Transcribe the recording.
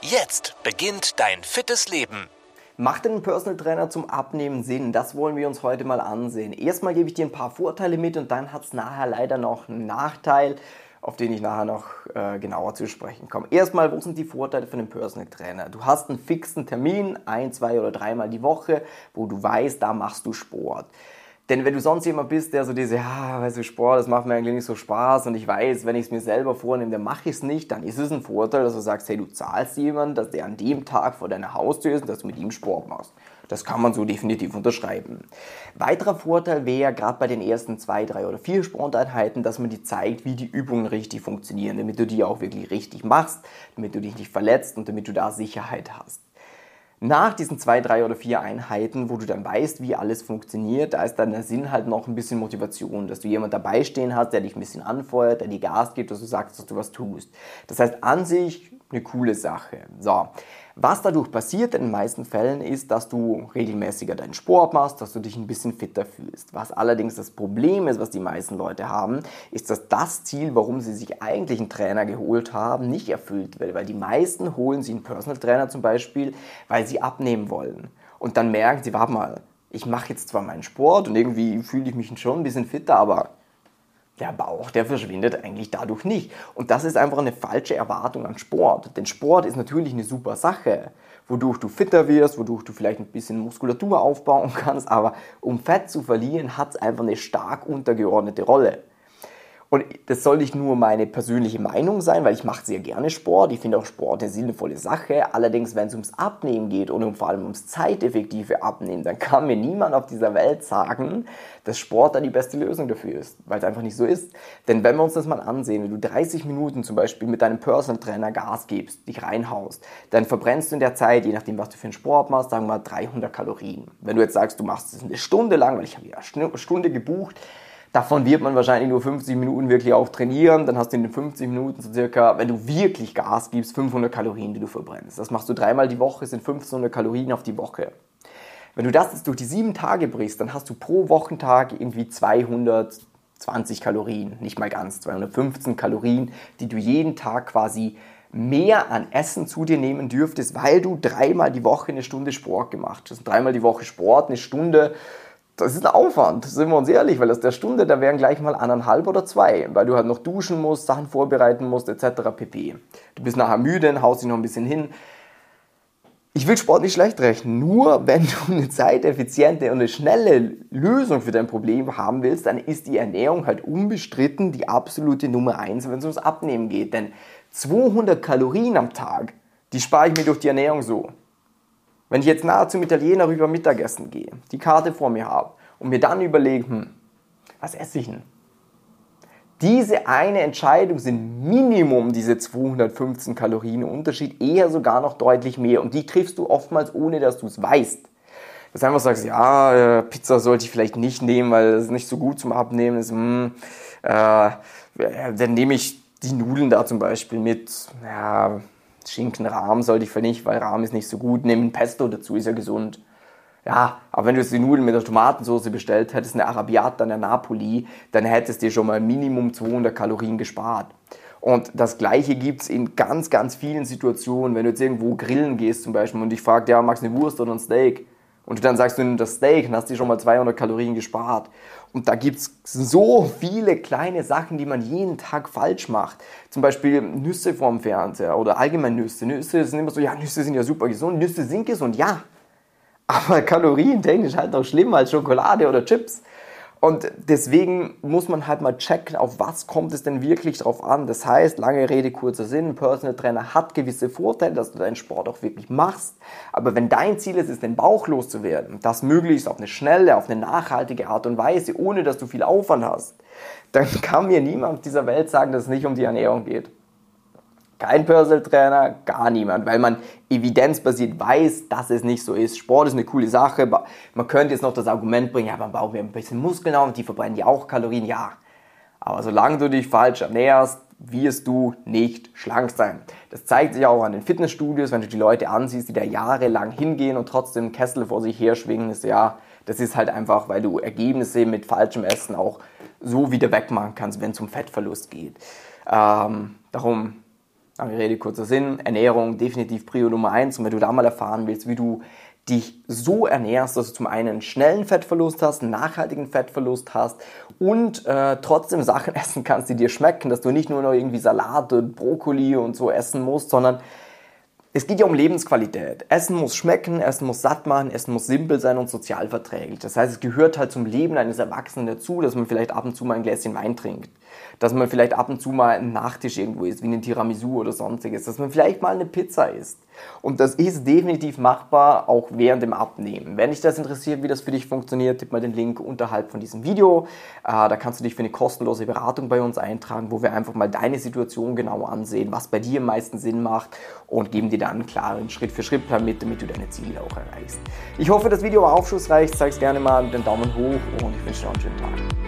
Jetzt beginnt dein fittes Leben. Macht denn ein Personal Trainer zum Abnehmen Sinn? Das wollen wir uns heute mal ansehen. Erstmal gebe ich dir ein paar Vorteile mit und dann hat es nachher leider noch einen Nachteil, auf den ich nachher noch äh, genauer zu sprechen komme. Erstmal, wo sind die Vorteile von einem Personal Trainer? Du hast einen fixen Termin, ein, zwei oder dreimal die Woche, wo du weißt, da machst du Sport. Denn wenn du sonst jemand bist, der so diese, ja, weißt du, Sport, das macht mir eigentlich nicht so Spaß und ich weiß, wenn ich es mir selber vornehme, dann mache ich es nicht, dann ist es ein Vorteil, dass du sagst, hey, du zahlst jemanden, dass der an dem Tag vor deiner Haustür ist und dass du mit ihm Sport machst. Das kann man so definitiv unterschreiben. Weiterer Vorteil wäre gerade bei den ersten zwei, drei oder vier Sporteinheiten, dass man dir zeigt, wie die Übungen richtig funktionieren, damit du die auch wirklich richtig machst, damit du dich nicht verletzt und damit du da Sicherheit hast. Nach diesen zwei, drei oder vier Einheiten, wo du dann weißt, wie alles funktioniert, da ist dann der Sinn halt noch ein bisschen Motivation, dass du jemand dabei stehen hast, der dich ein bisschen anfeuert, der dir Gas gibt, dass du sagst, dass du was tust. Das heißt, an sich eine coole Sache. So. Was dadurch passiert in den meisten Fällen ist, dass du regelmäßiger deinen Sport machst, dass du dich ein bisschen fitter fühlst. Was allerdings das Problem ist, was die meisten Leute haben, ist, dass das Ziel, warum sie sich eigentlich einen Trainer geholt haben, nicht erfüllt wird. Weil die meisten holen sich einen Personal Trainer zum Beispiel, weil sie abnehmen wollen. Und dann merken sie, warte mal, ich mache jetzt zwar meinen Sport und irgendwie fühle ich mich schon ein bisschen fitter, aber der Bauch, der verschwindet eigentlich dadurch nicht. Und das ist einfach eine falsche Erwartung an Sport. Denn Sport ist natürlich eine super Sache, wodurch du fitter wirst, wodurch du vielleicht ein bisschen Muskulatur aufbauen kannst. Aber um Fett zu verlieren, hat es einfach eine stark untergeordnete Rolle. Und das soll nicht nur meine persönliche Meinung sein, weil ich mache sehr gerne Sport. Ich finde auch Sport eine sinnvolle Sache. Allerdings, wenn es ums Abnehmen geht und vor allem ums zeiteffektive Abnehmen, dann kann mir niemand auf dieser Welt sagen, dass Sport da die beste Lösung dafür ist, weil es einfach nicht so ist. Denn wenn wir uns das mal ansehen, wenn du 30 Minuten zum Beispiel mit deinem Personal Trainer Gas gibst, dich reinhaust, dann verbrennst du in der Zeit, je nachdem, was du für einen Sport machst, sagen wir mal 300 Kalorien. Wenn du jetzt sagst, du machst es eine Stunde lang, weil ich habe ja eine Stunde gebucht, Davon wird man wahrscheinlich nur 50 Minuten wirklich auch trainieren. Dann hast du in den 50 Minuten so circa, wenn du wirklich Gas gibst, 500 Kalorien, die du verbrennst. Das machst du dreimal die Woche, sind 1500 Kalorien auf die Woche. Wenn du das jetzt durch die sieben Tage brichst, dann hast du pro Wochentag irgendwie 220 Kalorien, nicht mal ganz, 215 Kalorien, die du jeden Tag quasi mehr an Essen zu dir nehmen dürftest, weil du dreimal die Woche eine Stunde Sport gemacht hast. Dreimal die Woche Sport, eine Stunde das ist ein Aufwand, sind wir uns ehrlich, weil aus der Stunde, da wären gleich mal anderthalb oder zwei, weil du halt noch duschen musst, Sachen vorbereiten musst, etc. pp. Du bist nachher müde, haust dich noch ein bisschen hin. Ich will Sport nicht schlecht rechnen, nur wenn du eine zeiteffiziente und eine schnelle Lösung für dein Problem haben willst, dann ist die Ernährung halt unbestritten die absolute Nummer eins, wenn es ums Abnehmen geht. Denn 200 Kalorien am Tag, die spare ich mir durch die Ernährung so. Wenn ich jetzt nahe zum Italiener rüber Mittagessen gehe, die Karte vor mir habe und mir dann überlege, hm, was esse ich denn? Diese eine Entscheidung sind Minimum diese 215 Kalorien Unterschied, eher sogar noch deutlich mehr. Und die triffst du oftmals ohne, dass du es weißt. Dass du einfach sagst, ja, äh, Pizza sollte ich vielleicht nicht nehmen, weil ist nicht so gut zum Abnehmen ist. Hm, äh, dann nehme ich die Nudeln da zum Beispiel mit. Ja, Schinken, Rahm sollte ich für nicht, weil Rahm ist nicht so gut. Nehmen Pesto dazu, ist ja gesund. Ja, aber wenn du jetzt die Nudeln mit der Tomatensauce bestellt hättest, eine Arabiata, eine Napoli, dann hättest du dir schon mal Minimum 200 Kalorien gespart. Und das Gleiche gibt es in ganz, ganz vielen Situationen. Wenn du jetzt irgendwo grillen gehst zum Beispiel und dich fragt, ja, magst du eine Wurst oder ein Steak? Und du dann sagst, du nimmst das Steak und hast dir schon mal 200 Kalorien gespart. Und da gibt es so viele kleine Sachen, die man jeden Tag falsch macht. Zum Beispiel Nüsse vorm Fernseher oder allgemein Nüsse. Nüsse sind immer so, ja, Nüsse sind ja super gesund. Nüsse sind gesund, ja. Aber kalorientechnisch halt auch schlimmer als Schokolade oder Chips. Und deswegen muss man halt mal checken, auf was kommt es denn wirklich drauf an. Das heißt, lange Rede, kurzer Sinn, ein Personal Trainer hat gewisse Vorteile, dass du deinen Sport auch wirklich machst. Aber wenn dein Ziel ist, ist den Bauch loszuwerden, das möglichst auf eine schnelle, auf eine nachhaltige Art und Weise, ohne dass du viel Aufwand hast, dann kann mir niemand dieser Welt sagen, dass es nicht um die Ernährung geht. Kein Personal Trainer, gar niemand, weil man evidenzbasiert weiß, dass es nicht so ist. Sport ist eine coole Sache. Man könnte jetzt noch das Argument bringen, ja, man baut mir ein bisschen Muskeln auf und die verbrennen ja auch Kalorien. Ja, aber solange du dich falsch ernährst, wirst du nicht schlank sein. Das zeigt sich auch an den Fitnessstudios, wenn du die Leute ansiehst, die da jahrelang hingehen und trotzdem Kessel vor sich her schwingen, ist ja, das ist halt einfach, weil du Ergebnisse mit falschem Essen auch so wieder wegmachen kannst, wenn es um Fettverlust geht. Ähm, darum, lange Rede, kurzer Sinn, Ernährung definitiv Prio Nummer eins. Und wenn du da mal erfahren willst, wie du dich so ernährst, dass du zum einen einen schnellen Fettverlust hast, einen nachhaltigen Fettverlust hast und äh, trotzdem Sachen essen kannst, die dir schmecken, dass du nicht nur noch irgendwie Salat und Brokkoli und so essen musst, sondern es geht ja um Lebensqualität. Essen muss schmecken, Essen muss satt machen, Essen muss simpel sein und sozialverträglich. Das heißt, es gehört halt zum Leben eines Erwachsenen dazu, dass man vielleicht ab und zu mal ein Gläschen Wein trinkt. Dass man vielleicht ab und zu mal einen Nachtisch irgendwo isst, wie eine Tiramisu oder sonstiges. Dass man vielleicht mal eine Pizza isst. Und das ist definitiv machbar, auch während dem Abnehmen. Wenn dich das interessiert, wie das für dich funktioniert, tipp mal den Link unterhalb von diesem Video. Äh, da kannst du dich für eine kostenlose Beratung bei uns eintragen, wo wir einfach mal deine Situation genau ansehen, was bei dir am meisten Sinn macht und geben dir dann einen klaren Schritt-für-Schritt-Plan mit, damit du deine Ziele auch erreichst. Ich hoffe, das Video war aufschlussreich. Zeig es gerne mal mit dem Daumen hoch und ich wünsche dir einen schönen Tag.